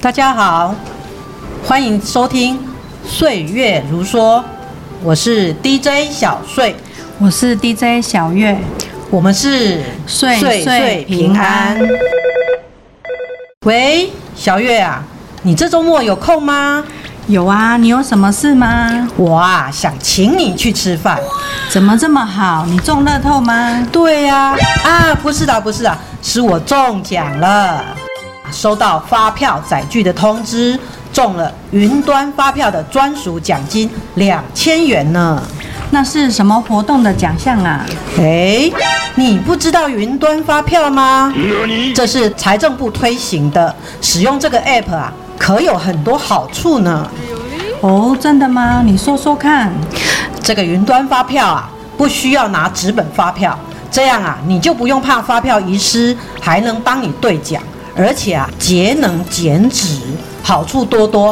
大家好，欢迎收听《岁月如梭》，我是 DJ 小穗，我是 DJ 小月，我们是岁岁平安。喂，小月啊，你这周末有空吗？有啊，你有什么事吗？我啊，想请你去吃饭。怎么这么好？你中乐透吗？对呀，啊，不是的，不是的，是我中奖了，收到发票载具的通知，中了云端发票的专属奖金两千元呢。那是什么活动的奖项啊？哎，你不知道云端发票吗？这是财政部推行的，使用这个 app 啊。可有很多好处呢。哦，真的吗？你说说看。这个云端发票啊，不需要拿纸本发票，这样啊，你就不用怕发票遗失，还能帮你兑奖，而且啊，节能减脂，好处多多。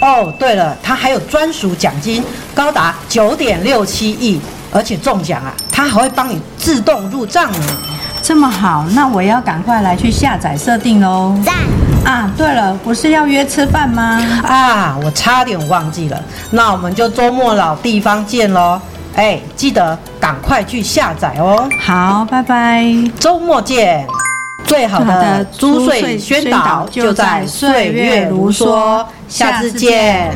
哦，对了，它还有专属奖金，高达九点六七亿，而且中奖啊，它还会帮你自动入账呢。这么好，那我要赶快来去下载设定喽。赞啊！对了，不是要约吃饭吗？啊，我差点忘记了。那我们就周末老地方见喽。哎，记得赶快去下载哦。好，拜拜。周末见。最好的租税宣导就在岁月如梭。下次见。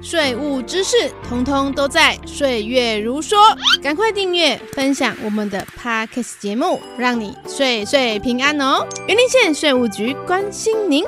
税务知识通通都在岁月如梭，赶快订阅分享我们的 Podcast 节目，让你岁岁平安哦！云林县税务局关心您。